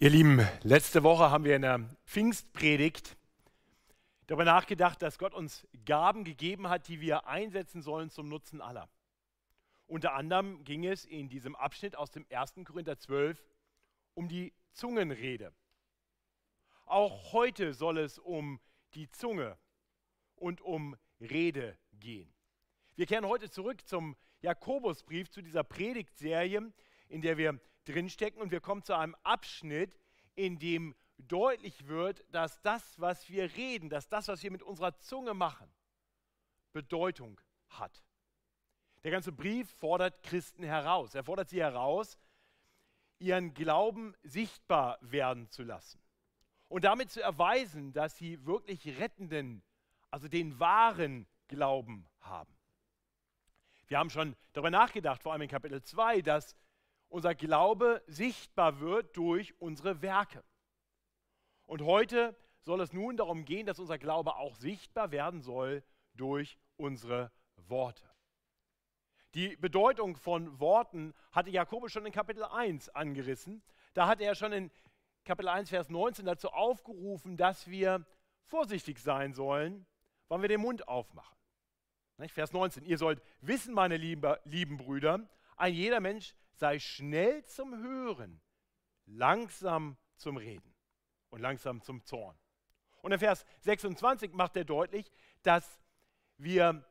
Ihr Lieben, letzte Woche haben wir in der Pfingstpredigt darüber nachgedacht, dass Gott uns Gaben gegeben hat, die wir einsetzen sollen zum Nutzen aller. Unter anderem ging es in diesem Abschnitt aus dem 1. Korinther 12 um die Zungenrede. Auch heute soll es um die Zunge und um Rede gehen. Wir kehren heute zurück zum Jakobusbrief, zu dieser Predigtserie, in der wir drinstecken und wir kommen zu einem Abschnitt, in dem deutlich wird, dass das, was wir reden, dass das, was wir mit unserer Zunge machen, Bedeutung hat. Der ganze Brief fordert Christen heraus. Er fordert sie heraus, ihren Glauben sichtbar werden zu lassen und damit zu erweisen, dass sie wirklich rettenden, also den wahren Glauben haben. Wir haben schon darüber nachgedacht, vor allem in Kapitel 2, dass unser Glaube sichtbar wird durch unsere Werke. Und heute soll es nun darum gehen, dass unser Glaube auch sichtbar werden soll durch unsere Worte. Die Bedeutung von Worten hatte Jakobus schon in Kapitel 1 angerissen. Da hat er schon in Kapitel 1, Vers 19 dazu aufgerufen, dass wir vorsichtig sein sollen, wann wir den Mund aufmachen. Vers 19, ihr sollt wissen, meine lieben, lieben Brüder, ein jeder Mensch sei schnell zum Hören, langsam zum Reden und langsam zum Zorn. Und in Vers 26 macht er deutlich, dass wir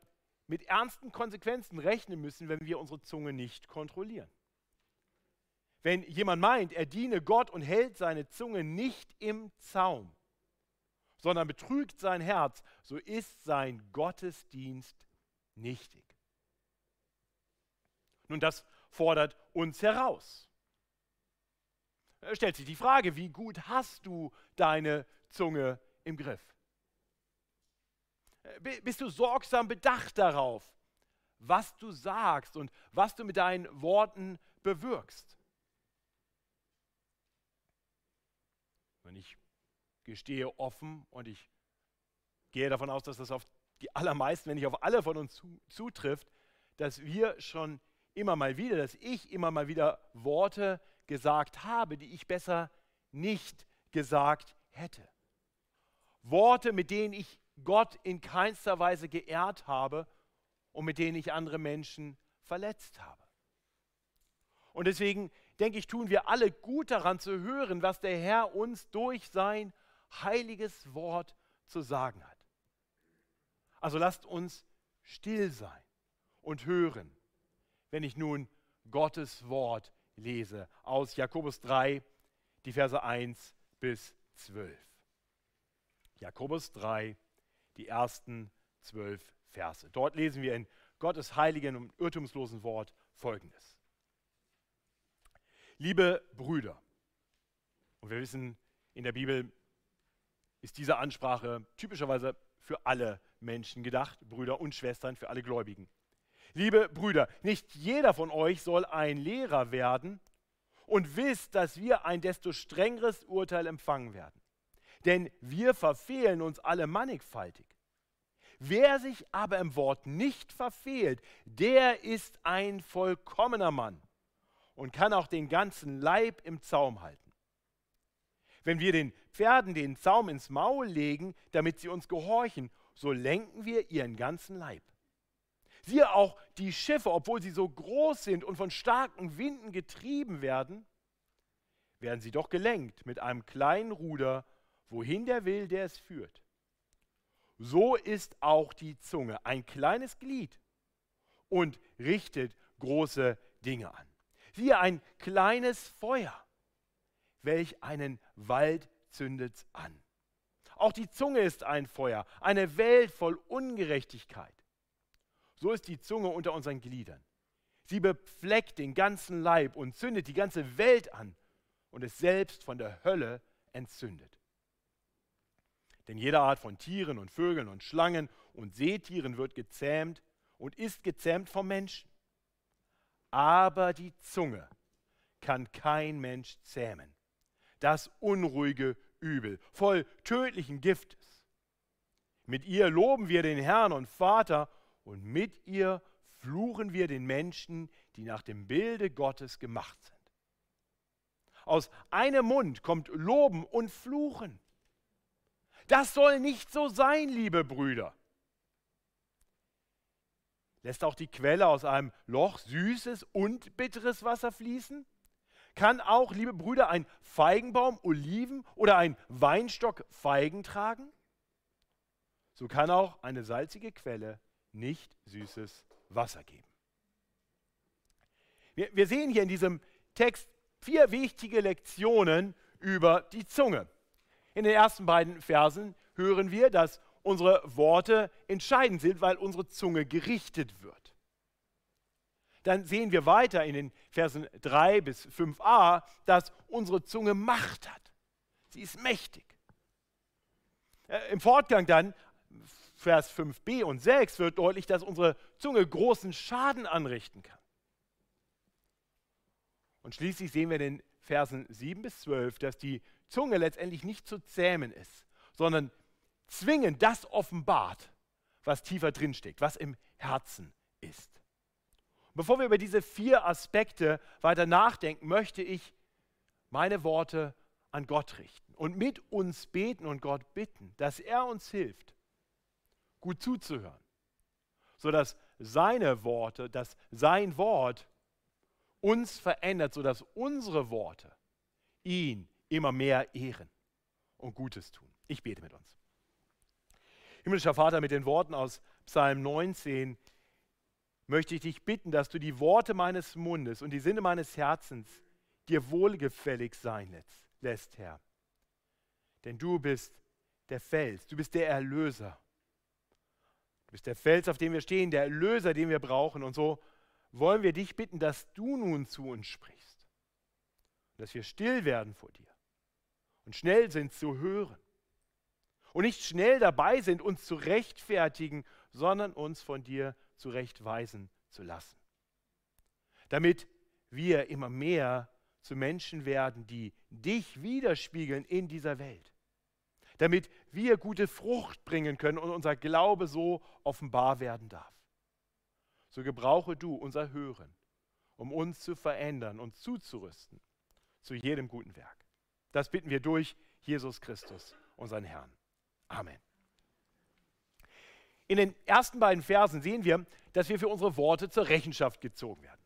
mit ernsten Konsequenzen rechnen müssen, wenn wir unsere Zunge nicht kontrollieren. Wenn jemand meint, er diene Gott und hält seine Zunge nicht im Zaum, sondern betrügt sein Herz, so ist sein Gottesdienst nichtig. Nun, das fordert uns heraus. Da stellt sich die Frage, wie gut hast du deine Zunge im Griff? Bist du sorgsam bedacht darauf, was du sagst und was du mit deinen Worten bewirkst? Und ich gestehe offen und ich gehe davon aus, dass das auf die allermeisten, wenn nicht auf alle von uns zutrifft, dass wir schon immer mal wieder, dass ich immer mal wieder Worte gesagt habe, die ich besser nicht gesagt hätte. Worte, mit denen ich Gott in keinster Weise geehrt habe und mit denen ich andere Menschen verletzt habe. Und deswegen denke ich, tun wir alle gut daran zu hören, was der Herr uns durch sein heiliges Wort zu sagen hat. Also lasst uns still sein und hören, wenn ich nun Gottes Wort lese aus Jakobus 3, die Verse 1 bis 12. Jakobus 3, die ersten zwölf Verse. Dort lesen wir in Gottes heiligen und irrtumslosen Wort Folgendes. Liebe Brüder, und wir wissen, in der Bibel ist diese Ansprache typischerweise für alle Menschen gedacht, Brüder und Schwestern, für alle Gläubigen. Liebe Brüder, nicht jeder von euch soll ein Lehrer werden und wisst, dass wir ein desto strengeres Urteil empfangen werden. Denn wir verfehlen uns alle mannigfaltig. Wer sich aber im Wort nicht verfehlt, der ist ein vollkommener Mann und kann auch den ganzen Leib im Zaum halten. Wenn wir den Pferden den Zaum ins Maul legen, damit sie uns gehorchen, so lenken wir ihren ganzen Leib. Siehe auch die Schiffe, obwohl sie so groß sind und von starken Winden getrieben werden, werden sie doch gelenkt mit einem kleinen Ruder, wohin der will, der es führt. So ist auch die Zunge ein kleines Glied und richtet große Dinge an. Siehe ein kleines Feuer, welch einen Wald zündet an. Auch die Zunge ist ein Feuer, eine Welt voll Ungerechtigkeit. So ist die Zunge unter unseren Gliedern. Sie befleckt den ganzen Leib und zündet die ganze Welt an und ist selbst von der Hölle entzündet. Denn jede Art von Tieren und Vögeln und Schlangen und Seetieren wird gezähmt und ist gezähmt vom Menschen. Aber die Zunge kann kein Mensch zähmen. Das unruhige Übel, voll tödlichen Giftes. Mit ihr loben wir den Herrn und Vater und mit ihr fluchen wir den Menschen, die nach dem Bilde Gottes gemacht sind. Aus einem Mund kommt Loben und Fluchen. Das soll nicht so sein, liebe Brüder. Lässt auch die Quelle aus einem Loch süßes und bitteres Wasser fließen? Kann auch, liebe Brüder, ein Feigenbaum Oliven oder ein Weinstock Feigen tragen? So kann auch eine salzige Quelle nicht süßes Wasser geben. Wir, wir sehen hier in diesem Text vier wichtige Lektionen über die Zunge. In den ersten beiden Versen hören wir, dass unsere Worte entscheidend sind, weil unsere Zunge gerichtet wird. Dann sehen wir weiter in den Versen 3 bis 5a, dass unsere Zunge Macht hat. Sie ist mächtig. Äh, Im Fortgang dann, Vers 5b und 6, wird deutlich, dass unsere Zunge großen Schaden anrichten kann. Und schließlich sehen wir in den Versen 7 bis 12, dass die Zunge letztendlich nicht zu zähmen ist, sondern zwingend das offenbart, was tiefer drinsteckt, was im Herzen ist. Bevor wir über diese vier Aspekte weiter nachdenken, möchte ich meine Worte an Gott richten und mit uns beten und Gott bitten, dass er uns hilft, gut zuzuhören, sodass seine Worte, dass sein Wort uns verändert, sodass unsere Worte ihn immer mehr ehren und Gutes tun. Ich bete mit uns. Himmlischer Vater, mit den Worten aus Psalm 19 möchte ich dich bitten, dass du die Worte meines Mundes und die Sinne meines Herzens dir wohlgefällig sein lässt, Herr. Denn du bist der Fels, du bist der Erlöser. Du bist der Fels, auf dem wir stehen, der Erlöser, den wir brauchen. Und so wollen wir dich bitten, dass du nun zu uns sprichst. Dass wir still werden vor dir und schnell sind zu hören. Und nicht schnell dabei sind, uns zu rechtfertigen, sondern uns von dir zurechtweisen zu lassen. Damit wir immer mehr zu Menschen werden, die dich widerspiegeln in dieser Welt. Damit wir gute Frucht bringen können und unser Glaube so offenbar werden darf. So gebrauche du unser Hören, um uns zu verändern und zuzurüsten zu jedem guten Werk. Das bitten wir durch Jesus Christus, unseren Herrn. Amen. In den ersten beiden Versen sehen wir, dass wir für unsere Worte zur Rechenschaft gezogen werden.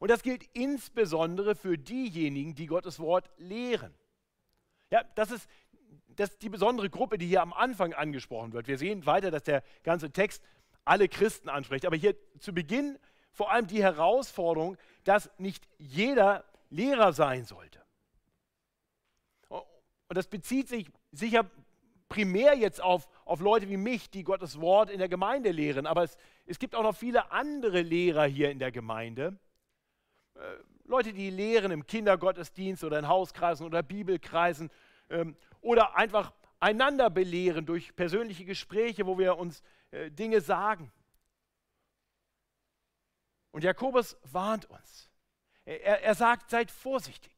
Und das gilt insbesondere für diejenigen, die Gottes Wort lehren. Ja, das ist, das ist die besondere Gruppe, die hier am Anfang angesprochen wird. Wir sehen weiter, dass der ganze Text alle Christen anspricht. Aber hier zu Beginn vor allem die Herausforderung, dass nicht jeder Lehrer sein sollte. Und das bezieht sich sicher primär jetzt auf, auf Leute wie mich, die Gottes Wort in der Gemeinde lehren, aber es, es gibt auch noch viele andere Lehrer hier in der Gemeinde. Äh, Leute, die lehren im Kindergottesdienst oder in Hauskreisen oder Bibelkreisen ähm, oder einfach einander belehren durch persönliche Gespräche, wo wir uns äh, Dinge sagen. Und Jakobus warnt uns. Er, er sagt, seid vorsichtig.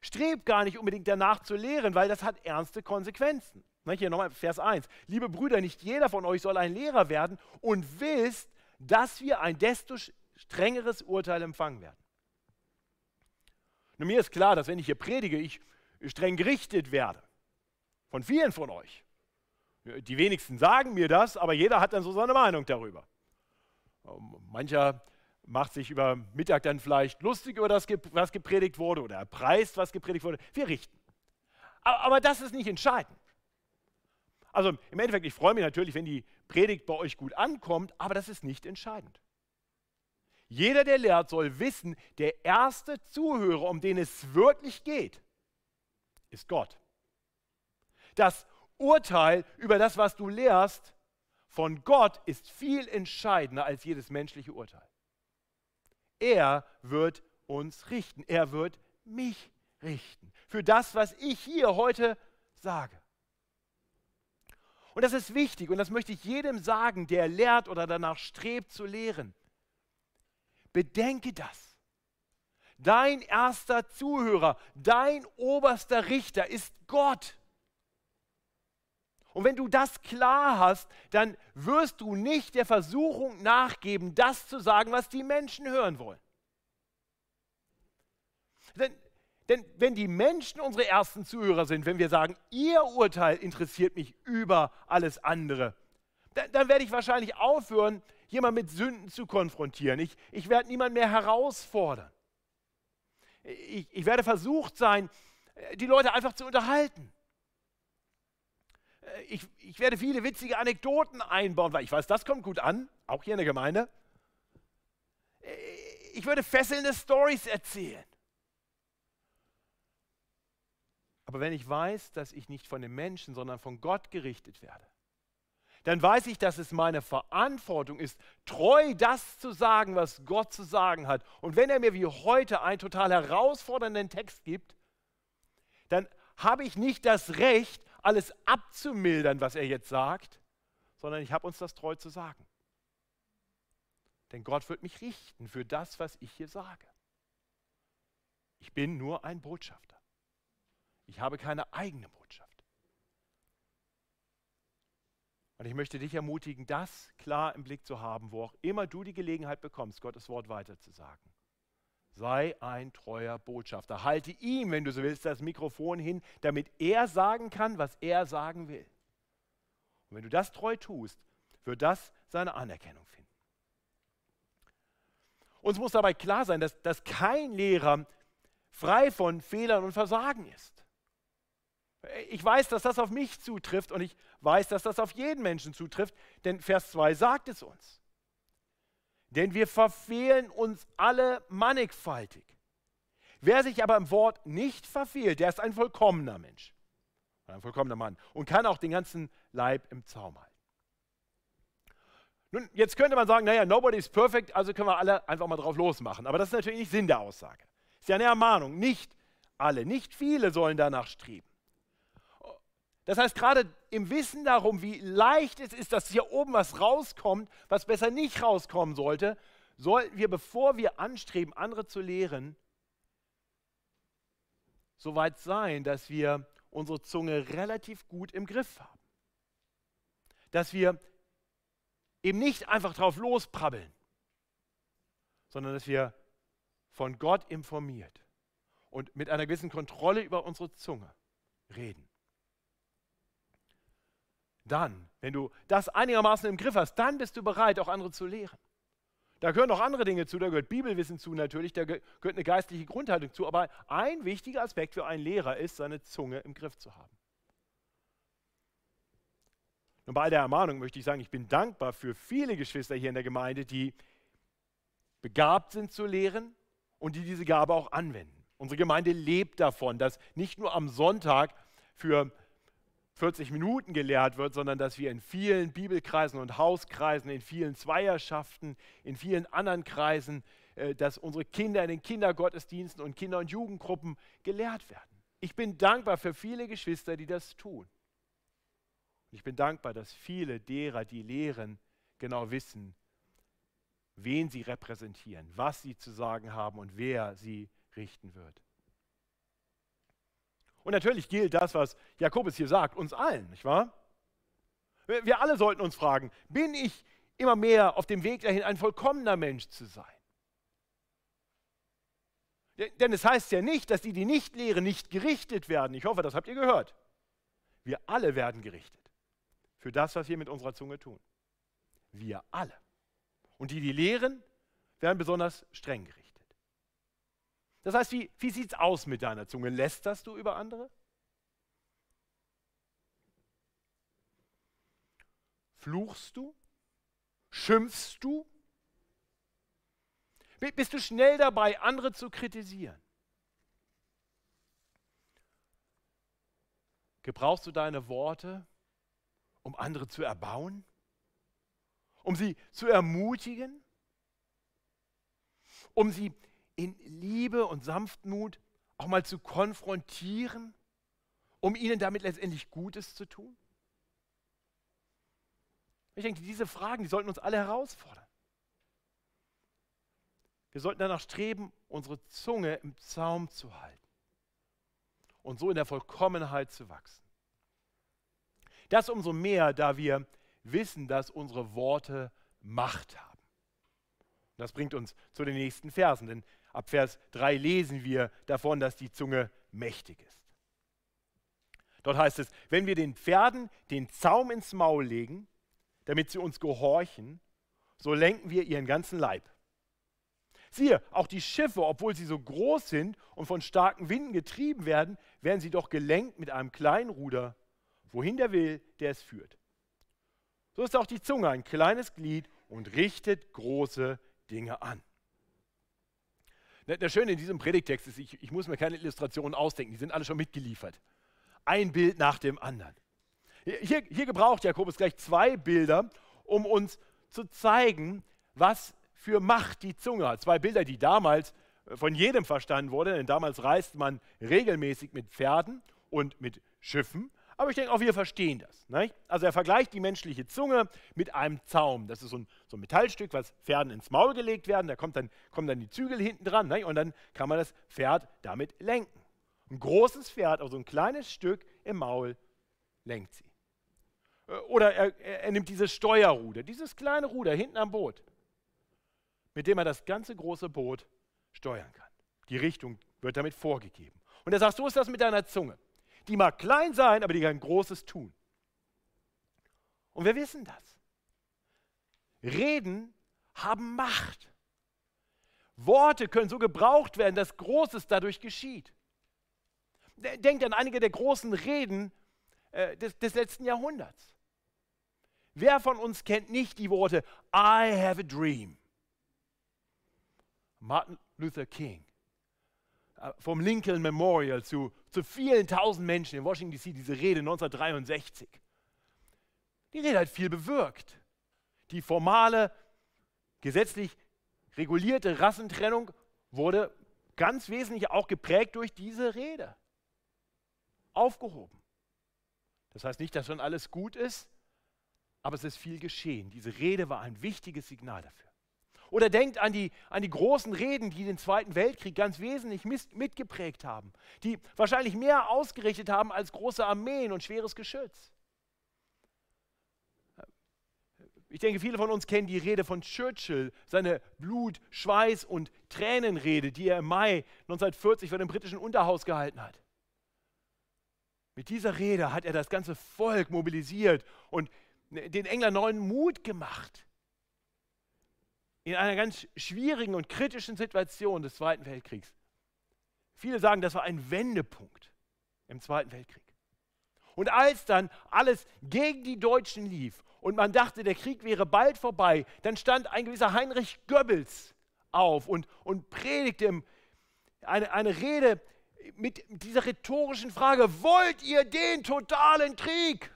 Strebt gar nicht unbedingt danach zu lehren, weil das hat ernste Konsequenzen. Hier nochmal Vers 1. Liebe Brüder, nicht jeder von euch soll ein Lehrer werden und wisst, dass wir ein desto strengeres Urteil empfangen werden. Nun, mir ist klar, dass wenn ich hier predige, ich streng gerichtet werde. Von vielen von euch. Die wenigsten sagen mir das, aber jeder hat dann so seine Meinung darüber. Mancher macht sich über Mittag dann vielleicht lustig über das, was gepredigt wurde oder er preist, was gepredigt wurde. Wir richten. Aber das ist nicht entscheidend. Also im Endeffekt, ich freue mich natürlich, wenn die Predigt bei euch gut ankommt, aber das ist nicht entscheidend. Jeder, der lehrt, soll wissen, der erste Zuhörer, um den es wirklich geht, ist Gott. Das Urteil über das, was du lehrst, von Gott ist viel entscheidender als jedes menschliche Urteil. Er wird uns richten. Er wird mich richten. Für das, was ich hier heute sage. Und das ist wichtig und das möchte ich jedem sagen, der lehrt oder danach strebt zu lehren. Bedenke das. Dein erster Zuhörer, dein oberster Richter ist Gott. Und wenn du das klar hast, dann wirst du nicht der Versuchung nachgeben, das zu sagen, was die Menschen hören wollen. Denn Denn wenn die Menschen unsere ersten Zuhörer sind, wenn wir sagen, ihr Urteil interessiert mich über alles andere, dann, dann werde ich wahrscheinlich aufhören, jemand mit Sünden zu konfrontieren. Ich, ich werde niemand mehr herausfordern. Ich, ich werde versucht sein, die Leute einfach zu unterhalten. Ich, ich werde viele witzige Anekdoten einbauen, weil ich weiß, das kommt gut an, auch hier in der Gemeinde. Ich würde fesselnde Stories erzählen. Aber wenn ich weiß, dass ich nicht von den Menschen, sondern von Gott gerichtet werde, dann weiß ich, dass es meine Verantwortung ist, treu das zu sagen, was Gott zu sagen hat. Und wenn er mir wie heute einen total herausfordernden Text gibt, dann habe ich nicht das Recht, alles abzumildern, was er jetzt sagt, sondern ich habe uns das treu zu sagen. Denn Gott wird mich richten für das, was ich hier sage. Ich bin nur ein Botschafter. Ich habe keine eigene Botschaft. Und ich möchte dich ermutigen, das klar im Blick zu haben, wo auch immer du die Gelegenheit bekommst, Gottes Wort weiterzusagen. Sei ein treuer Botschafter. Halte ihm, wenn du so willst, das Mikrofon hin, damit er sagen kann, was er sagen will. Und wenn du das treu tust, wird das seine Anerkennung finden. Uns muss dabei klar sein, dass, dass kein Lehrer frei von Fehlern und Versagen ist. Ich weiß, dass das auf mich zutrifft und ich weiß, dass das auf jeden Menschen zutrifft, denn Vers 2 sagt es uns. Denn wir verfehlen uns alle mannigfaltig. Wer sich aber im Wort nicht verfehlt, der ist ein vollkommener Mensch, ein vollkommener Mann und kann auch den ganzen Leib im Zaum halten. Nun, jetzt könnte man sagen, naja, nobody is perfect, also können wir alle einfach mal drauf losmachen. Aber das ist natürlich nicht Sinn der Aussage. Ist ja eine Ermahnung. Nicht alle, nicht viele sollen danach streben. Das heißt, gerade im Wissen darum, wie leicht es ist, dass hier oben was rauskommt, was besser nicht rauskommen sollte, sollten wir, bevor wir anstreben, andere zu lehren, so weit sein, dass wir unsere Zunge relativ gut im Griff haben. Dass wir eben nicht einfach drauf losprabbeln, sondern dass wir von Gott informiert und mit einer gewissen Kontrolle über unsere Zunge reden. Dann, wenn du das einigermaßen im Griff hast, dann bist du bereit, auch andere zu lehren. Da gehören noch andere Dinge zu, da gehört Bibelwissen zu natürlich, da gehört eine geistliche Grundhaltung zu, aber ein wichtiger Aspekt für einen Lehrer ist, seine Zunge im Griff zu haben. Und bei all der Ermahnung möchte ich sagen, ich bin dankbar für viele Geschwister hier in der Gemeinde, die begabt sind zu lehren und die diese Gabe auch anwenden. Unsere Gemeinde lebt davon, dass nicht nur am Sonntag für 40 Minuten gelehrt wird, sondern dass wir in vielen Bibelkreisen und Hauskreisen, in vielen Zweierschaften, in vielen anderen Kreisen, äh, dass unsere Kinder in den Kindergottesdiensten und Kinder- und Jugendgruppen gelehrt werden. Ich bin dankbar für viele Geschwister, die das tun. Und ich bin dankbar, dass viele derer, die lehren, genau wissen, wen sie repräsentieren, was sie zu sagen haben und wer sie richten wird. Und natürlich gilt das, was Jakobus hier sagt, uns allen, nicht wahr? Wir alle sollten uns fragen, bin ich immer mehr auf dem Weg dahin, ein vollkommener Mensch zu sein? Denn es heißt ja nicht, dass die, die nicht lehren, nicht gerichtet werden. Ich hoffe, das habt ihr gehört. Wir alle werden gerichtet für das, was wir mit unserer Zunge tun. Wir alle. Und die, die lehren, werden besonders streng gerichtet. Das heißt, wie, wie sieht es aus mit deiner Zunge? Lästerst du über andere? Fluchst du? Schimpfst du? Bist du schnell dabei, andere zu kritisieren? Gebrauchst du deine Worte, um andere zu erbauen? Um sie zu ermutigen? Um sie in Liebe und Sanftmut auch mal zu konfrontieren, um ihnen damit letztendlich Gutes zu tun? Ich denke, diese Fragen, die sollten uns alle herausfordern. Wir sollten danach streben, unsere Zunge im Zaum zu halten und so in der Vollkommenheit zu wachsen. Das umso mehr, da wir wissen, dass unsere Worte Macht haben. Das bringt uns zu den nächsten Versen, denn Ab Vers 3 lesen wir davon, dass die Zunge mächtig ist. Dort heißt es, wenn wir den Pferden den Zaum ins Maul legen, damit sie uns gehorchen, so lenken wir ihren ganzen Leib. Siehe, auch die Schiffe, obwohl sie so groß sind und von starken Winden getrieben werden, werden sie doch gelenkt mit einem kleinen Ruder, wohin der will, der es führt. So ist auch die Zunge ein kleines Glied und richtet große Dinge an. Das Schöne in diesem Predigtext ist, ich, ich muss mir keine Illustrationen ausdenken, die sind alle schon mitgeliefert. Ein Bild nach dem anderen. Hier, hier gebraucht Jakobus gleich zwei Bilder, um uns zu zeigen, was für Macht die Zunge hat. Zwei Bilder, die damals äh, von jedem verstanden wurden, denn damals reiste man regelmäßig mit Pferden und mit Schiffen. Aber ich denke, auch wir verstehen das. Nicht? Also er vergleicht die menschliche Zunge mit einem Zaum. Das ist so ein, so ein Metallstück, was Pferden ins Maul gelegt werden. Da kommt dann, kommen dann die Zügel hinten dran nicht? und dann kann man das Pferd damit lenken. Ein großes Pferd, also ein kleines Stück im Maul, lenkt sie. Äh, oder er, er nimmt dieses Steuerruder, dieses kleine Ruder hinten am Boot, mit dem er das ganze große Boot steuern kann. Die Richtung wird damit vorgegeben. Und er sagt, so ist das mit deiner Zunge. Die mag klein sein, aber die kann Großes tun. Und wir wissen das. Reden haben Macht. Worte können so gebraucht werden, dass Großes dadurch geschieht. Denkt an einige der großen Reden äh, des, des letzten Jahrhunderts. Wer von uns kennt nicht die Worte I have a dream? Martin Luther King. Äh, vom Lincoln Memorial zu, zu vielen tausend Menschen in Washington DC, diese Rede 1963. Die Rede hat viel bewirkt. Die formale, gesetzlich regulierte Rassentrennung wurde ganz wesentlich auch geprägt durch diese Rede. Aufgehoben. Das heißt nicht, dass schon alles gut ist, aber es ist viel geschehen. Diese Rede war ein wichtiges Signal dafür. Oder denkt an die, an die großen Reden, die den Zweiten Weltkrieg ganz wesentlich mitgeprägt haben, die wahrscheinlich mehr ausgerichtet haben als große Armeen und schweres Geschütz. Ich denke, viele von uns kennen die Rede von Churchill, seine Blut-, Schweiß- und Tränenrede, die er im Mai 1940 vor dem britischen Unterhaus gehalten hat. Mit dieser Rede hat er das ganze Volk mobilisiert und den Engländern neuen Mut gemacht in einer ganz schwierigen und kritischen Situation des Zweiten Weltkriegs. Viele sagen, das war ein Wendepunkt im Zweiten Weltkrieg. Und als dann alles gegen die Deutschen lief und man dachte, der Krieg wäre bald vorbei, dann stand ein gewisser Heinrich Goebbels auf und, und predigte eine, eine Rede mit dieser rhetorischen Frage, wollt ihr den totalen Krieg?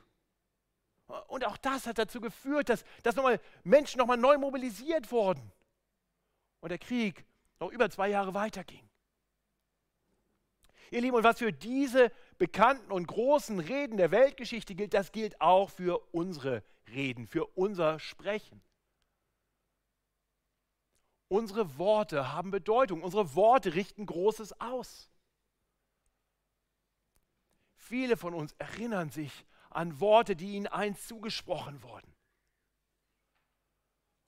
Und auch das hat dazu geführt, dass, dass nochmal Menschen nochmal neu mobilisiert wurden. Und der Krieg noch über zwei Jahre weiterging. Ihr Lieben, und was für diese bekannten und großen Reden der Weltgeschichte gilt, das gilt auch für unsere Reden, für unser Sprechen. Unsere Worte haben Bedeutung, unsere Worte richten Großes aus. Viele von uns erinnern sich an Worte, die ihnen einst zugesprochen wurden.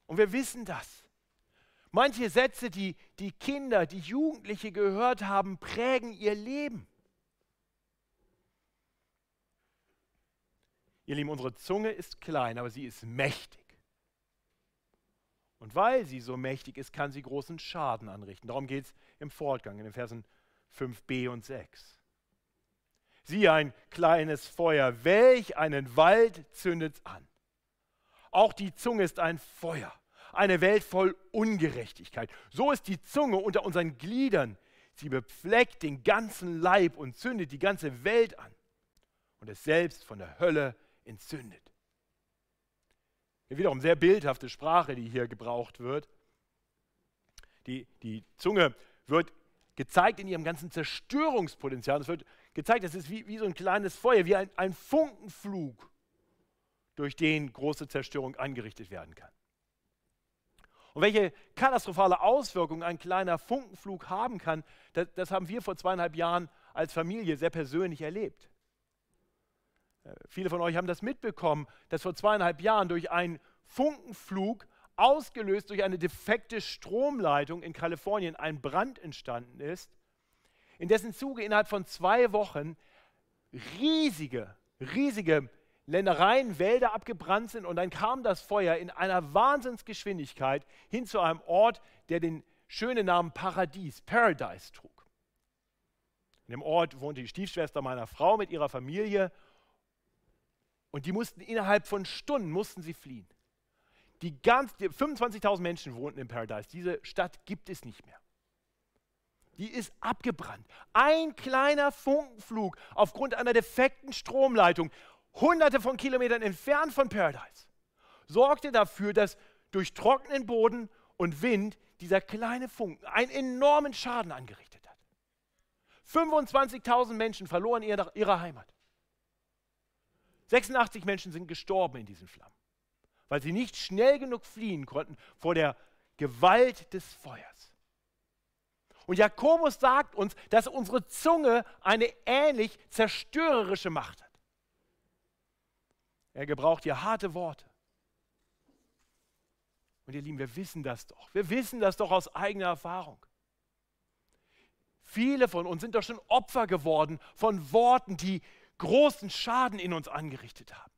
Und wir wissen das. Manche Sätze, die die Kinder, die Jugendliche gehört haben, prägen ihr Leben. Ihr Lieben, unsere Zunge ist klein, aber sie ist mächtig. Und weil sie so mächtig ist, kann sie großen Schaden anrichten. Darum geht es im Fortgang in den Versen 5b und 6. Siehe ein kleines Feuer, welch einen Wald zündet an. Auch die Zunge ist ein Feuer, eine Welt voll Ungerechtigkeit. So ist die Zunge unter unseren Gliedern. Sie befleckt den ganzen Leib und zündet die ganze Welt an und es selbst von der Hölle entzündet. Wiederum sehr bildhafte Sprache, die hier gebraucht wird. Die, die Zunge wird gezeigt in ihrem ganzen Zerstörungspotenzial. Es wird gezeigt, es ist wie, wie so ein kleines Feuer, wie ein, ein Funkenflug, durch den große Zerstörung angerichtet werden kann. Und welche katastrophale Auswirkungen ein kleiner Funkenflug haben kann, das, das haben wir vor zweieinhalb Jahren als Familie sehr persönlich erlebt. Äh, viele von euch haben das mitbekommen, dass vor zweieinhalb Jahren durch einen Funkenflug ausgelöst durch eine defekte Stromleitung in Kalifornien ein Brand entstanden ist, in dessen Zuge innerhalb von zwei Wochen riesige, riesige Ländereien, Wälder abgebrannt sind und dann kam das Feuer in einer Wahnsinnsgeschwindigkeit hin zu einem Ort, der den schönen Namen Paradies, Paradise trug. In dem Ort wohnte die Stiefschwester meiner Frau mit ihrer Familie und die mussten innerhalb von Stunden mussten sie fliehen. Die, die 25.000 Menschen wohnten in Paradise. Diese Stadt gibt es nicht mehr. Die ist abgebrannt. Ein kleiner Funkenflug aufgrund einer defekten Stromleitung hunderte von Kilometern entfernt von Paradise, sorgte dafür, dass durch trockenen Boden und Wind dieser kleine Funken einen enormen Schaden angerichtet hat. 25.000 Menschen verloren ihre Heimat. 86 Menschen sind gestorben in diesen Flammen, weil sie nicht schnell genug fliehen konnten vor der Gewalt des Feuers. Und Jakobus sagt uns, dass unsere Zunge eine ähnlich zerstörerische Macht hat. Er gebraucht hier harte Worte. Und ihr Lieben, wir wissen das doch. Wir wissen das doch aus eigener Erfahrung. Viele von uns sind doch schon Opfer geworden von Worten, die großen Schaden in uns angerichtet haben.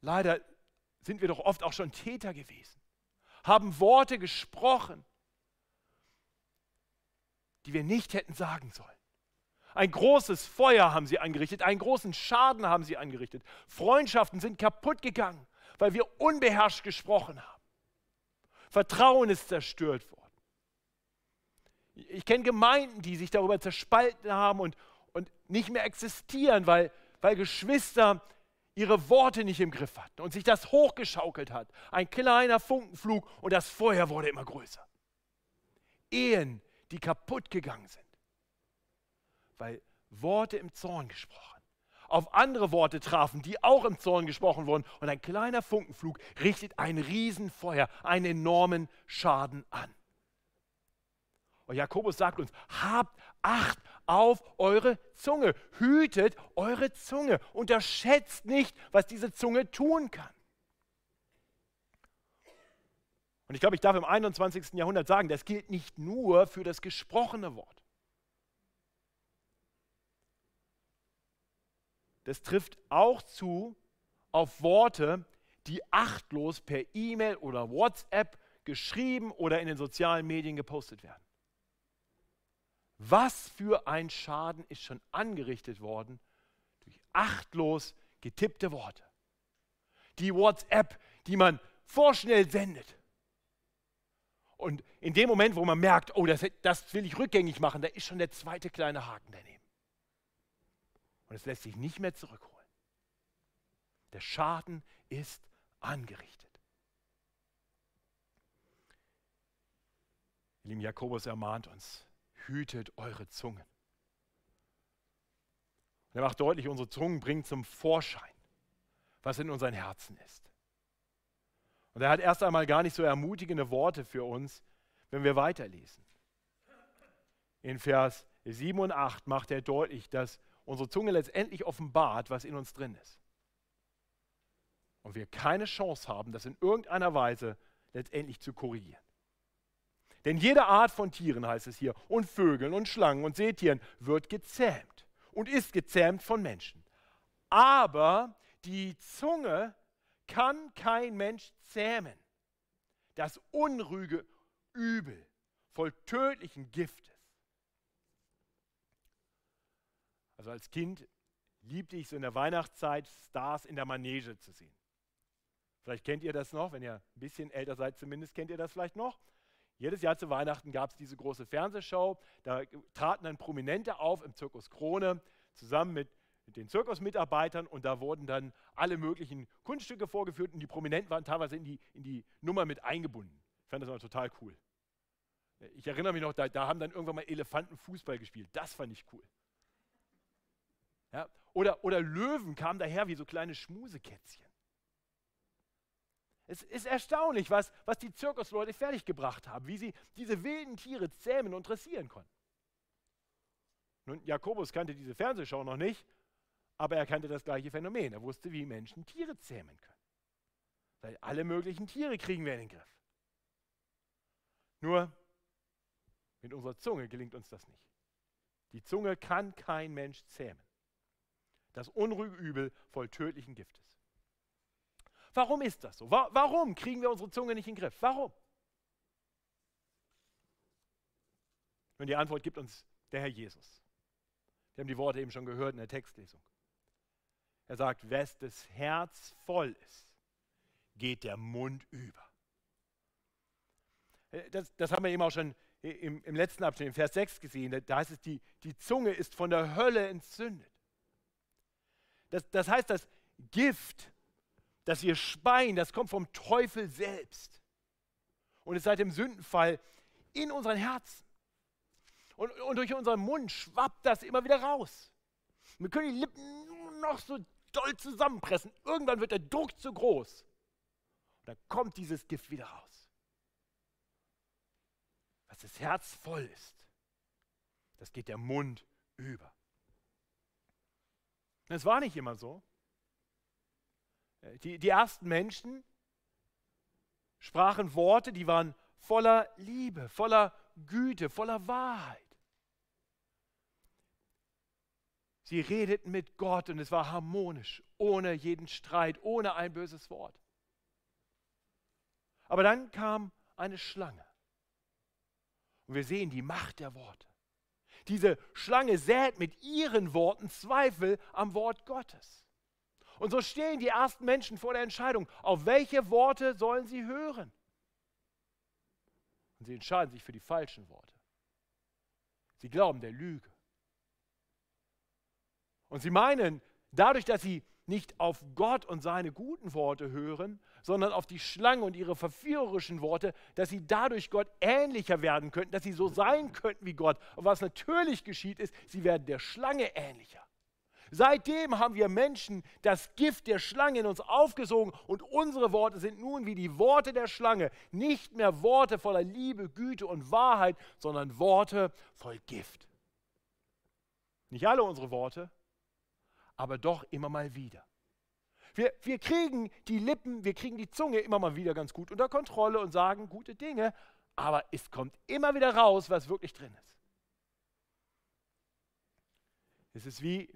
Leider sind wir doch oft auch schon Täter gewesen, haben Worte gesprochen, die wir nicht hätten sagen sollen. Ein großes Feuer haben sie angerichtet, einen großen Schaden haben sie angerichtet. Freundschaften sind kaputt gegangen, weil wir unbeherrscht gesprochen haben. Vertrauen ist zerstört worden. Ich kenne Gemeinden, die sich darüber zerspalten haben und, und nicht mehr existieren, weil, weil Geschwister ihre Worte nicht im Griff hatten und sich das hochgeschaukelt hat. Ein kleiner Funkenflug und das Feuer wurde immer größer. Ehen, die kaputt gegangen sind weil Worte im Zorn gesprochen, auf andere Worte trafen, die auch im Zorn gesprochen wurden. Und ein kleiner Funkenflug richtet ein Riesenfeuer, einen enormen Schaden an. Und Jakobus sagt uns, habt Acht auf eure Zunge, hütet eure Zunge, unterschätzt nicht, was diese Zunge tun kann. Und ich glaube, ich darf im 21. Jahrhundert sagen, das gilt nicht nur für das gesprochene Wort. das trifft auch zu auf Worte, die achtlos per E-Mail oder WhatsApp geschrieben oder in den sozialen Medien gepostet werden. Was für ein Schaden ist schon angerichtet worden durch achtlos getippte Worte. Die WhatsApp, die man vorschnell sendet. Und in dem Moment, wo man merkt, oh, das, das will ich rückgängig machen, da ist schon der zweite kleine Haken daneben. Und es lässt sich nicht mehr zurückholen. Der Schaden ist angerichtet. Lieben Jakobus ermahnt uns, hütet eure Zungen. Und er macht deutlich, unsere Zungen bringen zum Vorschein, was in unseren Herzen ist. Und er hat erst einmal gar nicht so ermutigende Worte für uns, wenn wir weiterlesen. In Vers 7 und 8 macht er deutlich, dass unsere Zunge letztendlich offenbart, was in uns drin ist. Und wir keine Chance haben, das in irgendeiner Weise letztendlich zu korrigieren. Denn jede Art von Tieren, heißt es hier, und Vögeln und Schlangen und Seetieren wird gezähmt und ist gezähmt von Menschen. Aber die Zunge kann kein Mensch zähmen. Das unrüge Übel voll tödlichen Giftes Also als Kind liebte ich so in der Weihnachtszeit Stars in der Manege zu sehen. Vielleicht kennt ihr das noch, wenn ihr ein bisschen älter seid zumindest, kennt ihr das vielleicht noch. Jedes Jahr zu Weihnachten gab es diese große Fernsehshow. Da traten dann Prominente auf im Zirkus Krone zusammen mit, den Zirkusmitarbeitern und da wurden dann alle möglichen Kunststücke vorgeführt und die Prominenten waren teilweise in die, in die Nummer mit eingebunden. Ich fand das immer total cool. Ich erinnere mich noch, da, da haben dann irgendwann mal Elefanten Fußball gespielt. Das fand ich cool. Ja? Oder, oder Löwen kamen daher wie so kleine Schmusekätzchen. Es ist erstaunlich, was, was die Zirkusleute fertiggebracht haben, wie sie diese wilden Tiere zähmen und dressieren konnten. Nun, Jakobus kannte diese Fernsehshow noch nicht, aber er kannte das gleiche Phänomen. Er wusste, wie Menschen Tiere zähmen können. Weil alle möglichen Tiere kriegen wir in den Griff. Nur mit unserer Zunge gelingt uns das nicht. Die Zunge kann kein Mensch zähmen. Das unruhige Übel voll tödlichen Giftes. Warum ist das so? Warum kriegen wir unsere Zunge nicht in den Griff? Warum? Und die Antwort gibt uns der Herr Jesus. Wir haben die Worte eben schon gehört in der Textlesung. Er sagt, wes das Herz voll ist, geht der Mund über. Äh, das, das haben wir eben auch schon im, im, letzten Abschnitt, im Vers 6 gesehen. Da heißt es, die, die Zunge ist von der Hölle entzündet. Das, das heißt, das Gift, das wir speien, das kommt vom Teufel selbst. Und ist seit dem Sündenfall in unseren Herzen. Und, und durch unseren Mund schwappt das immer wieder raus. Wir können die Lippen noch so doll zusammenpressen. Irgendwann wird der Druck zu groß. Und dann kommt dieses Gift wieder raus. Was das Herz voll ist, das geht der Mund über. Es war nicht immer so. Die, die ersten Menschen sprachen Worte, die waren voller Liebe, voller Güte, voller Wahrheit. Sie redeten mit Gott und es war harmonisch, ohne jeden Streit, ohne ein böses Wort. Aber dann kam eine Schlange. Und wir sehen die Macht der Worte. Diese Schlange sät mit ihren Worten Zweifel am Wort Gottes. Und so stehen die ersten Menschen vor der Entscheidung, auf welche Worte sollen sie hören. Und sie entscheiden sich für die falschen Worte. Sie glauben der Lüge. Und sie meinen, dadurch, dass sie nicht auf Gott und seine guten Worte hören, sondern auf die Schlange und ihre verführerischen Worte, dass sie dadurch Gott ähnlicher werden könnten, dass sie so sein könnten wie Gott. Und was natürlich geschieht, ist, sie werden der Schlange ähnlicher. Seitdem haben wir Menschen das Gift der Schlange in uns aufgesogen und unsere Worte sind nun wie die Worte der Schlange, nicht mehr Worte voller Liebe, Güte und Wahrheit, sondern Worte voll Gift. Nicht alle unsere Worte, aber doch immer mal wieder. Wir, wir kriegen die Lippen, wir kriegen die Zunge immer mal wieder ganz gut unter Kontrolle und sagen gute Dinge, aber es kommt immer wieder raus, was wirklich drin ist. Es ist wie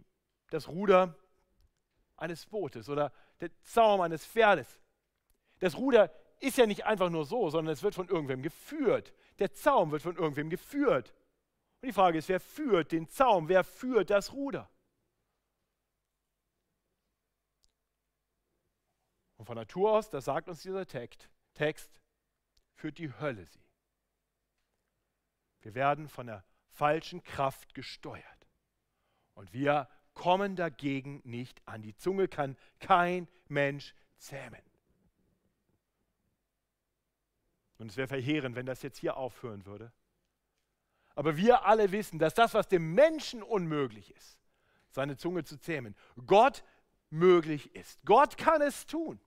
das Ruder eines Bootes oder der Zaum eines Pferdes. Das Ruder ist ja nicht einfach nur so, sondern es wird von irgendwem geführt. Der Zaum wird von irgendwem geführt. Und die Frage ist, wer führt den Zaum? Wer führt das Ruder? Und von Natur aus, das sagt uns dieser Text, Text führt die Hölle sie. Wir werden von der falschen Kraft gesteuert. Und wir kommen dagegen nicht an. Die Zunge kann kein Mensch zähmen. Und es wäre verheerend, wenn das jetzt hier aufhören würde. Aber wir alle wissen, dass das, was dem Menschen unmöglich ist, seine Zunge zu zähmen, Gott möglich ist. Gott kann es tun.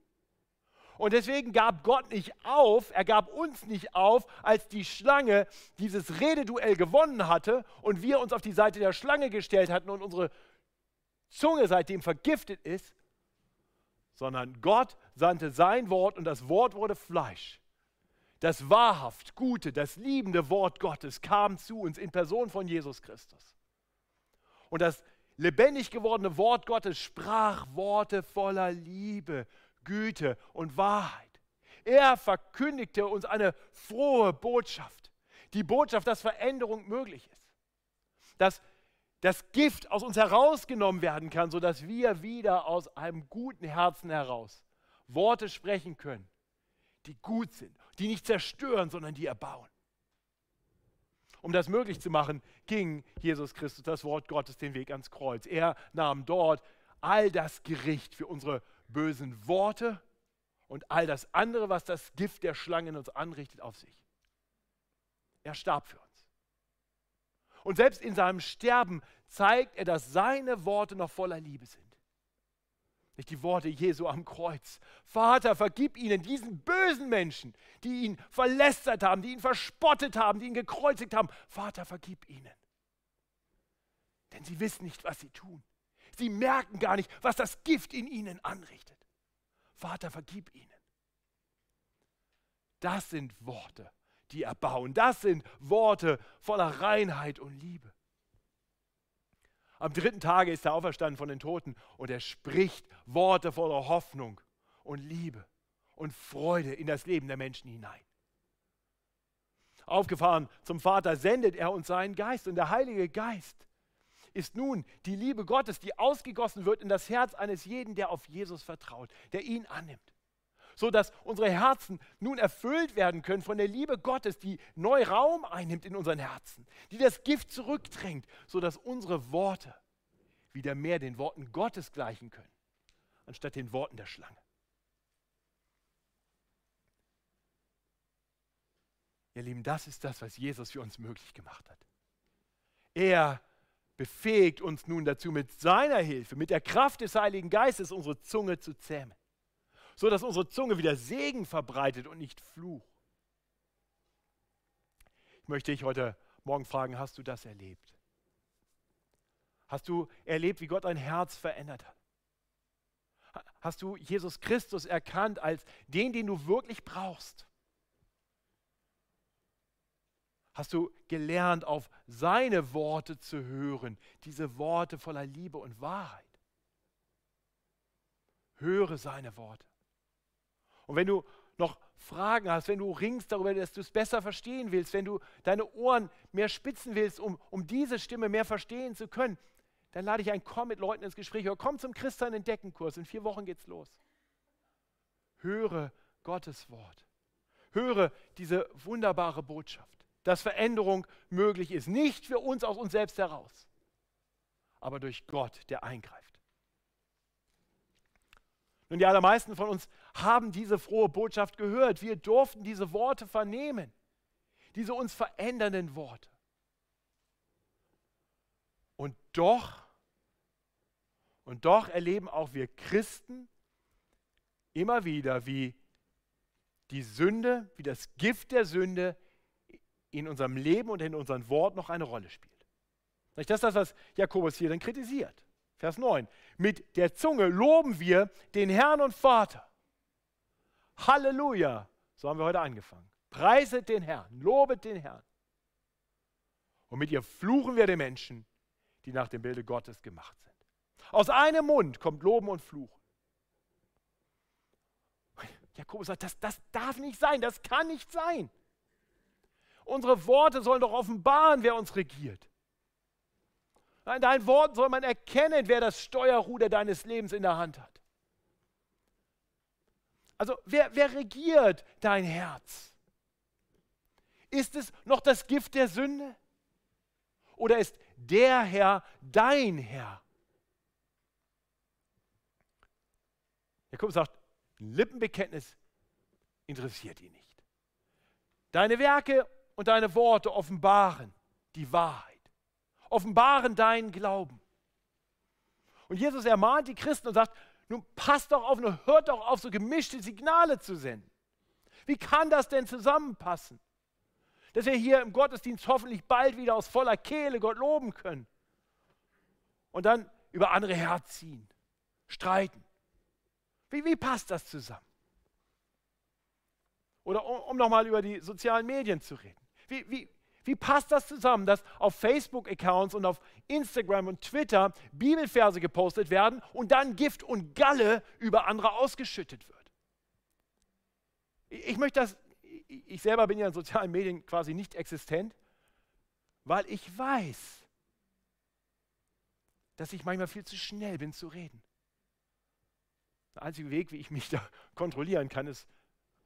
Und deswegen gab Gott nicht auf, er gab uns nicht auf, als die Schlange dieses Rededuell gewonnen hatte und wir uns auf die Seite der Schlange gestellt hatten und unsere Zunge seitdem vergiftet ist, sondern Gott sandte sein Wort und das Wort wurde Fleisch. Das wahrhaft gute, das liebende Wort Gottes kam zu uns in Person von Jesus Christus. Und das lebendig gewordene Wort Gottes sprach Worte voller Liebe, Güte und Wahrheit. Er verkündigte uns eine frohe Botschaft. Die Botschaft, dass Veränderung möglich ist. Dass das Gift aus uns herausgenommen werden kann, sodass wir wieder aus einem guten Herzen heraus Worte sprechen können, die gut sind, die nicht zerstören, sondern die erbauen. Um das möglich zu machen, ging Jesus Christus, das Wort Gottes, den Weg ans Kreuz. Er nahm dort all das Gericht für unsere bösen Worte und all das andere, was das Gift der Schlange in uns anrichtet, auf sich. Er starb für uns. Und selbst in seinem Sterben zeigt er, dass seine Worte noch voller Liebe sind. Nicht die Worte Jesu am Kreuz. Vater, vergib ihnen, diesen bösen Menschen, die ihn verlästert haben, die ihn verspottet haben, die ihn gekreuzigt haben. Vater, vergib ihnen. Denn sie wissen nicht, was sie tun. Sie merken gar nicht, was das Gift in ihnen anrichtet. Vater, vergib ihnen. Das sind Worte, die erbauen. Das sind Worte voller Reinheit und Liebe. Am dritten Tage ist er auferstanden von den Toten und er spricht Worte voller Hoffnung und Liebe und Freude in das Leben der Menschen hinein. Aufgefahren zum Vater sendet er uns seinen Geist und der Heilige Geist ist nun die Liebe Gottes, die ausgegossen wird in das Herz eines jeden, der auf Jesus vertraut, der ihn annimmt. So dass unsere Herzen nun erfüllt werden können von der Liebe Gottes, die neu Raum einnimmt in unseren Herzen, die das Gift zurückdrängt, so dass unsere Worte wieder mehr den Worten Gottes gleichen können, anstatt den Worten der Schlange. Ihr Lieben, das ist das, was Jesus für uns möglich gemacht hat. Er befähigt uns nun dazu, mit seiner Hilfe, mit der Kraft des Heiligen Geistes unsere Zunge zu zähmen, so dass unsere Zunge wieder Segen verbreitet und nicht Fluch. Ich möchte dich heute Morgen fragen, hast du das erlebt? Hast du erlebt, wie Gott dein Herz verändert hat? Hast du Jesus Christus erkannt als den, den du wirklich brauchst? Hast du gelernt, auf seine Worte zu hören, diese Worte voller Liebe und Wahrheit? Höre seine Worte. Und wenn du noch Fragen hast, wenn du ringst darüber, dass du es besser verstehen willst, wenn du deine Ohren mehr spitzen willst, um, um diese Stimme mehr verstehen zu können, dann lade ich ein, komm mit Leuten ins Gespräch oder komm zum Christian Entdeckenkurs. In vier Wochen geht's los. Höre Gottes Wort. Höre diese wunderbare Botschaft dass Veränderung möglich ist. Nicht für uns aus uns selbst heraus, aber durch Gott, der eingreift. Nun, die allermeisten von uns haben diese frohe Botschaft gehört. Wir durften diese Worte vernehmen, diese uns verändernden Worte. Und doch, und doch erleben auch wir Christen immer wieder, wie die Sünde, wie das Gift der Sünde in unserem Leben und in unseren Worten noch eine Rolle spielt. Das ist das, was Jakobus hier dann kritisiert. Vers 9. Mit der Zunge loben wir den Herrn und Vater. Halleluja. So haben wir heute angefangen. Preiset den Herrn, lobet den Herrn. Und mit ihr fluchen wir den Menschen, die nach dem Bilde Gottes gemacht sind. Aus einem Mund kommt Loben und Fluchen. Jakobus sagt, das, das darf nicht sein, das kann nicht sein. Unsere Worte sollen doch offenbaren, wer uns regiert. In deinen Worten soll man erkennen, wer das Steuerruder deines Lebens in der Hand hat. Also wer, wer regiert dein Herz? Ist es noch das Gift der Sünde? Oder ist der Herr dein Herr? Jakobus sagt, Lippenbekenntnis interessiert ihn nicht. Deine Werke und deine Worte offenbaren die Wahrheit, offenbaren deinen Glauben. Und Jesus ermahnt die Christen und sagt, nun passt doch auf und hört doch auf, so gemischte Signale zu senden. Wie kann das denn zusammenpassen? Dass wir hier im Gottesdienst hoffentlich bald wieder aus voller Kehle Gott loben können und dann über andere herziehen, streiten. Wie, wie passt das zusammen? Oder um, um nochmal über die sozialen Medien zu reden. Wie, wie, wie passt das zusammen, dass auf Facebook-Accounts und auf Instagram und Twitter Bibelverse gepostet werden und dann Gift und Galle über andere ausgeschüttet wird? Ich möchte das, ich selber bin ja in sozialen Medien quasi nicht existent, weil ich weiß, dass ich manchmal viel zu schnell bin zu reden. Der einzige Weg, wie ich mich da kontrollieren kann, ist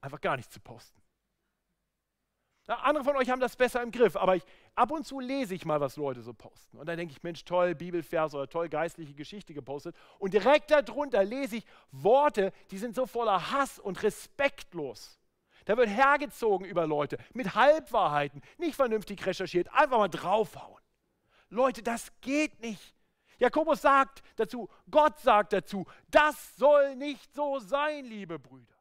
einfach gar nichts zu posten. Andere von euch haben das besser im Griff, aber ich, ab und zu lese ich mal, was Leute so posten. Und dann denke ich, Mensch, toll, Bibelvers oder toll, geistliche Geschichte gepostet. Und direkt darunter lese ich Worte, die sind so voller Hass und respektlos. Da wird hergezogen über Leute mit Halbwahrheiten, nicht vernünftig recherchiert, einfach mal draufhauen. Leute, das geht nicht. Jakobus sagt dazu, Gott sagt dazu, das soll nicht so sein, liebe Brüder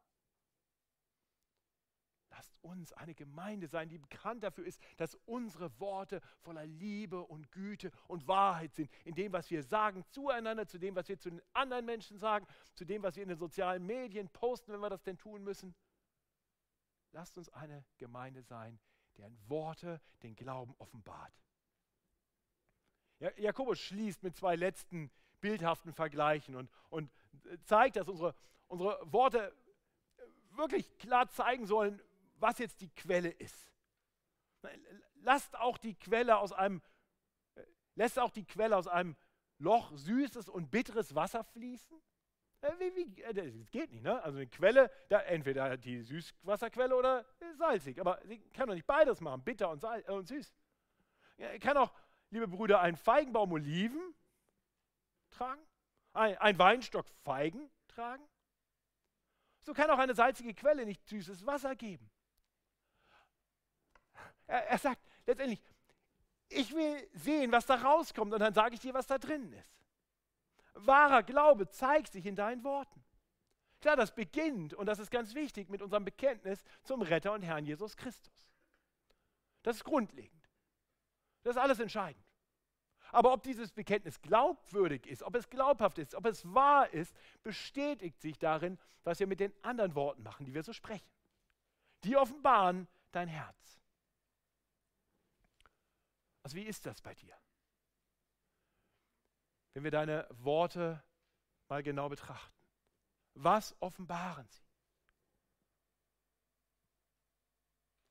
uns eine Gemeinde sein, die bekannt dafür ist, dass unsere Worte voller Liebe und Güte und Wahrheit sind. In dem, was wir sagen zueinander, zu dem, was wir zu den anderen Menschen sagen, zu dem, was wir in den sozialen Medien posten, wenn wir das denn tun müssen. lasst uns eine Gemeinde sein, deren Worte den Glauben offenbart. Jakobus schließt mit zwei letzten bildhaften Vergleichen und, und zeigt, dass unsere, unsere Worte wirklich klar zeigen sollen, was jetzt die Quelle ist. Lasst auch die Quelle aus einem, lässt auch die Quelle aus einem Loch süßes und bitteres Wasser fließen? Wie, wie, äh, das geht nicht, ne? Also eine Quelle, da entweder die Süßwasserquelle oder salzig. Aber sie kann doch nicht beides machen, bitter und, äh, und süß. Kann auch, liebe Brüder, ein Feigenbaum Oliven tragen? Ein, ein Weinstock Feigen tragen? So kann auch eine salzige Quelle nicht süßes Wasser geben. Er, er sagt letztendlich, ich will sehen, was da rauskommt und dann sage ich dir, was da drin ist. Wahrer Glaube zeigt sich in deinen Worten. Klar, das beginnt, und das ist ganz wichtig, mit unserem Bekenntnis zum Retter und Herrn Jesus Christus. Das ist grundlegend. Das ist alles entscheidend. Aber ob dieses Bekenntnis glaubwürdig ist, ob es glaubhaft ist, ob es wahr ist, bestätigt sich darin, was wir mit den anderen Worten machen, die wir so sprechen. Die offenbaren dein Herz. Also wie ist das bei dir? Wenn wir deine Worte mal genau betrachten. Was offenbaren sie?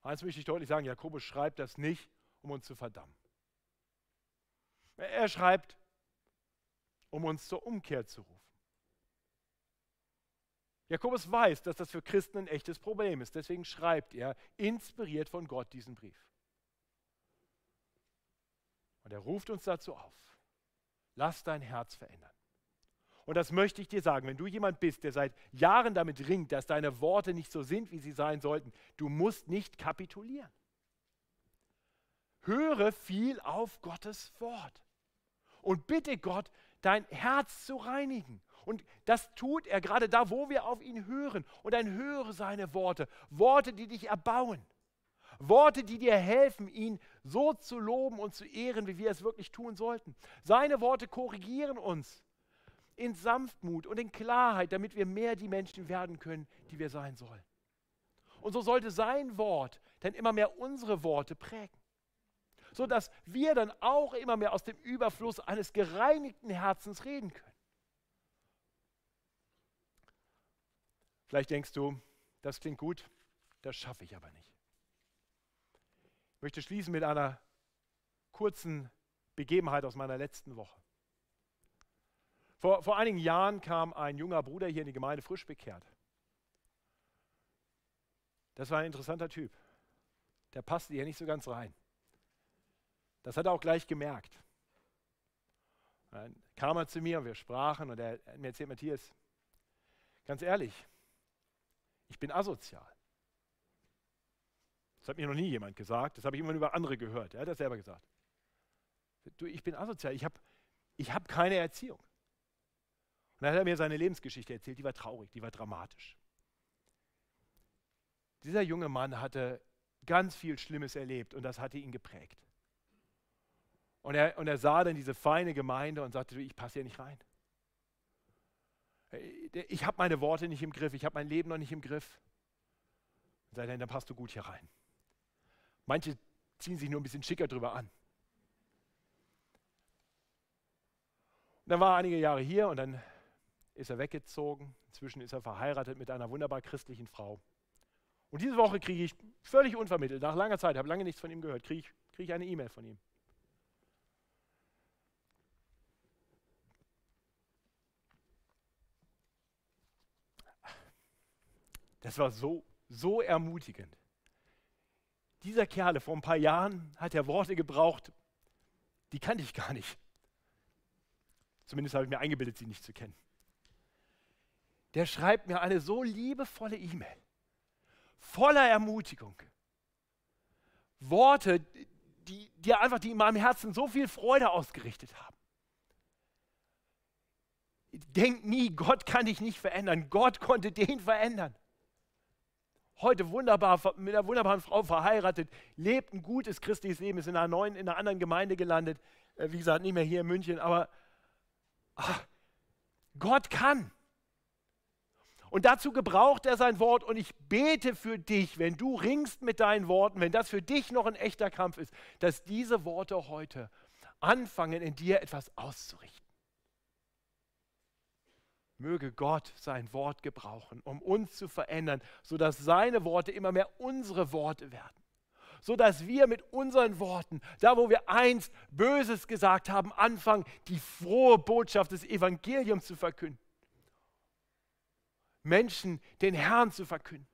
Eins möchte ich deutlich sagen, Jakobus schreibt das nicht, um uns zu verdammen. Er schreibt, um uns zur Umkehr zu rufen. Jakobus weiß, dass das für Christen ein echtes Problem ist. Deswegen schreibt er, inspiriert von Gott, diesen Brief. Und er ruft uns dazu auf. Lass dein Herz verändern. Und das möchte ich dir sagen, wenn du jemand bist, der seit Jahren damit ringt, dass deine Worte nicht so sind, wie sie sein sollten, du musst nicht kapitulieren. Höre viel auf Gottes Wort und bitte Gott, dein Herz zu reinigen. Und das tut er gerade da, wo wir auf ihn hören. Und dann höre seine Worte, Worte, die dich erbauen. Worte, die dir helfen, ihn so zu loben und zu ehren, wie wir es wirklich tun sollten. Seine Worte korrigieren uns in Sanftmut und in Klarheit, damit wir mehr die Menschen werden können, die wir sein sollen. Und so sollte sein Wort dann immer mehr unsere Worte prägen sodass wir dann auch immer mehr aus dem Überfluss eines gereinigten Herzens reden können. Vielleicht denkst du, das klingt gut, das schaffe ich aber nicht. Ich möchte schließen mit einer kurzen Begebenheit aus meiner letzten Woche. Vor, vor einigen Jahren kam ein junger Bruder hier in die Gemeinde frisch bekehrt. Das war ein interessanter Typ. Der passte hier nicht so ganz rein. Das hat er auch gleich gemerkt. Dann kam er zu mir und wir sprachen und er hat mir erzählt, Matthias, ganz ehrlich, ich bin asozial. Das hat mir noch nie jemand gesagt, das habe ich immer über andere gehört. Er hat das selber gesagt. Du, ich bin asozial, ich habe ich hab keine Erziehung. Und dann hat er mir seine Lebensgeschichte erzählt, die war traurig, die war dramatisch. Dieser junge Mann hatte ganz viel Schlimmes erlebt und das hatte ihn geprägt. Und er, und er sah dann diese feine Gemeinde und sagte, ich passe hier nicht rein. Ich habe meine Worte nicht im Griff, ich habe mein Leben noch nicht im Griff. Und sagte, dann passt du gut hier rein. Manche ziehen sich nur ein bisschen schicker drüber an. Und dann war er einige Jahre hier und dann ist er weggezogen. Inzwischen ist er verheiratet mit einer wunderbar christlichen Frau. Und diese Woche kriege ich völlig unvermittelt, nach langer Zeit, habe lange nichts von ihm gehört, kriege ich, krieg ich eine E-Mail von ihm. Das war so, so ermutigend. Dieser Kerl vor ein paar Jahren hat er Worte gebraucht, die kannte ich gar nicht. Zumindest habe ich mir eingebildet, sie nicht zu kennen. Der schreibt mir eine so liebevolle E-Mail, voller Ermutigung. Worte, die, die einfach, die in meinem Herzen so viel Freude ausgerichtet haben. Denk nie, Gott kann dich nicht verändern. Gott konnte den verändern heute wunderbar mit einer wunderbaren Frau verheiratet, lebt ein gutes christliches Leben, ist in einer neuen, in einer anderen Gemeinde gelandet. Äh, wie gesagt, nicht mehr hier in München, aber ach, Gott kann. Und dazu gebraucht er sein Wort und ich bete für dich, wenn du ringst mit deinen Worten, wenn das für dich noch ein echter Kampf ist, dass diese Worte heute anfangen, in dir etwas auszurichten. Möge Gott sein Wort gebrauchen, um uns zu verändern, sodass seine Worte immer mehr unsere Worte werden. Sodass wir mit unseren Worten, da wo wir einst Böses gesagt haben, anfangen, die frohe Botschaft des Evangeliums zu verkünden. Menschen den Herrn zu verkünden,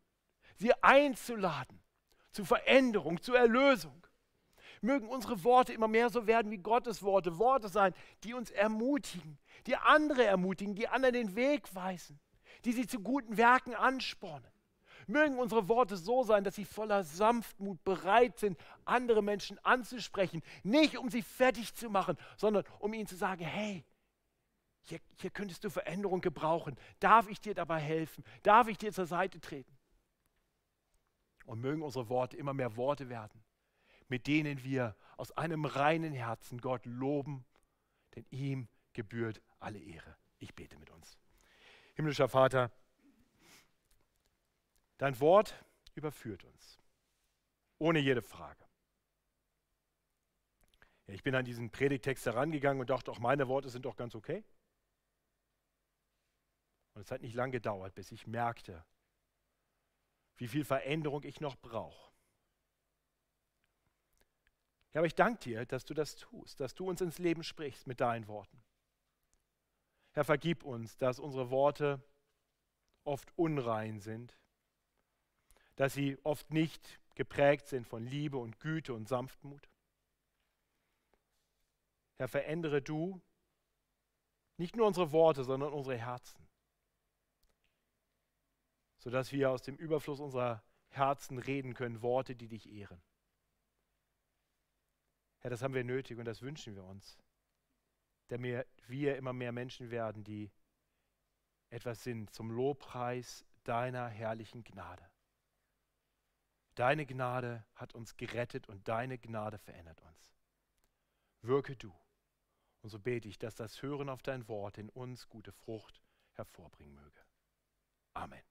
sie einzuladen zu Veränderung, zu Erlösung. Mögen unsere Worte immer mehr so werden wie Gottes Worte, Worte sein, die uns ermutigen, die andere ermutigen, die anderen den Weg weisen, die sie zu guten Werken anspornen. Mögen unsere Worte so sein, dass sie voller Sanftmut bereit sind, andere Menschen anzusprechen, nicht um sie fertig zu machen, sondern um ihnen zu sagen, hey, hier, hier könntest du Veränderung gebrauchen. Darf ich dir dabei helfen? Darf ich dir zur Seite treten? Und mögen unsere Worte immer mehr Worte werden, mit denen wir aus einem reinen Herzen Gott loben, denn ihm gebührt alle Ehre. Ich bete mit uns. Himmlischer Vater, dein Wort überführt uns, ohne jede Frage. Ich bin an diesen Predigtext herangegangen und dachte, auch meine Worte sind doch ganz okay. Und es hat nicht lange gedauert, bis ich merkte, wie viel Veränderung ich noch brauche. Ja, aber ich danke dir, dass du das tust, dass du uns ins Leben sprichst mit deinen Worten. Herr, vergib uns, dass unsere Worte oft unrein sind, dass sie oft nicht geprägt sind von Liebe und Güte und Sanftmut. Herr, verändere du nicht nur unsere Worte, sondern unsere Herzen sodass wir aus dem Überfluss unserer Herzen reden können, Worte, die dich ehren. Herr, das haben wir nötig und das wünschen wir uns. Damit wir immer mehr Menschen werden, die etwas sind zum Lobpreis deiner herrlichen Gnade. Deine Gnade hat uns gerettet und deine Gnade verändert uns. Wirke du. Und so bete ich, dass das Hören auf dein Wort in uns gute Frucht hervorbringen möge. Amen.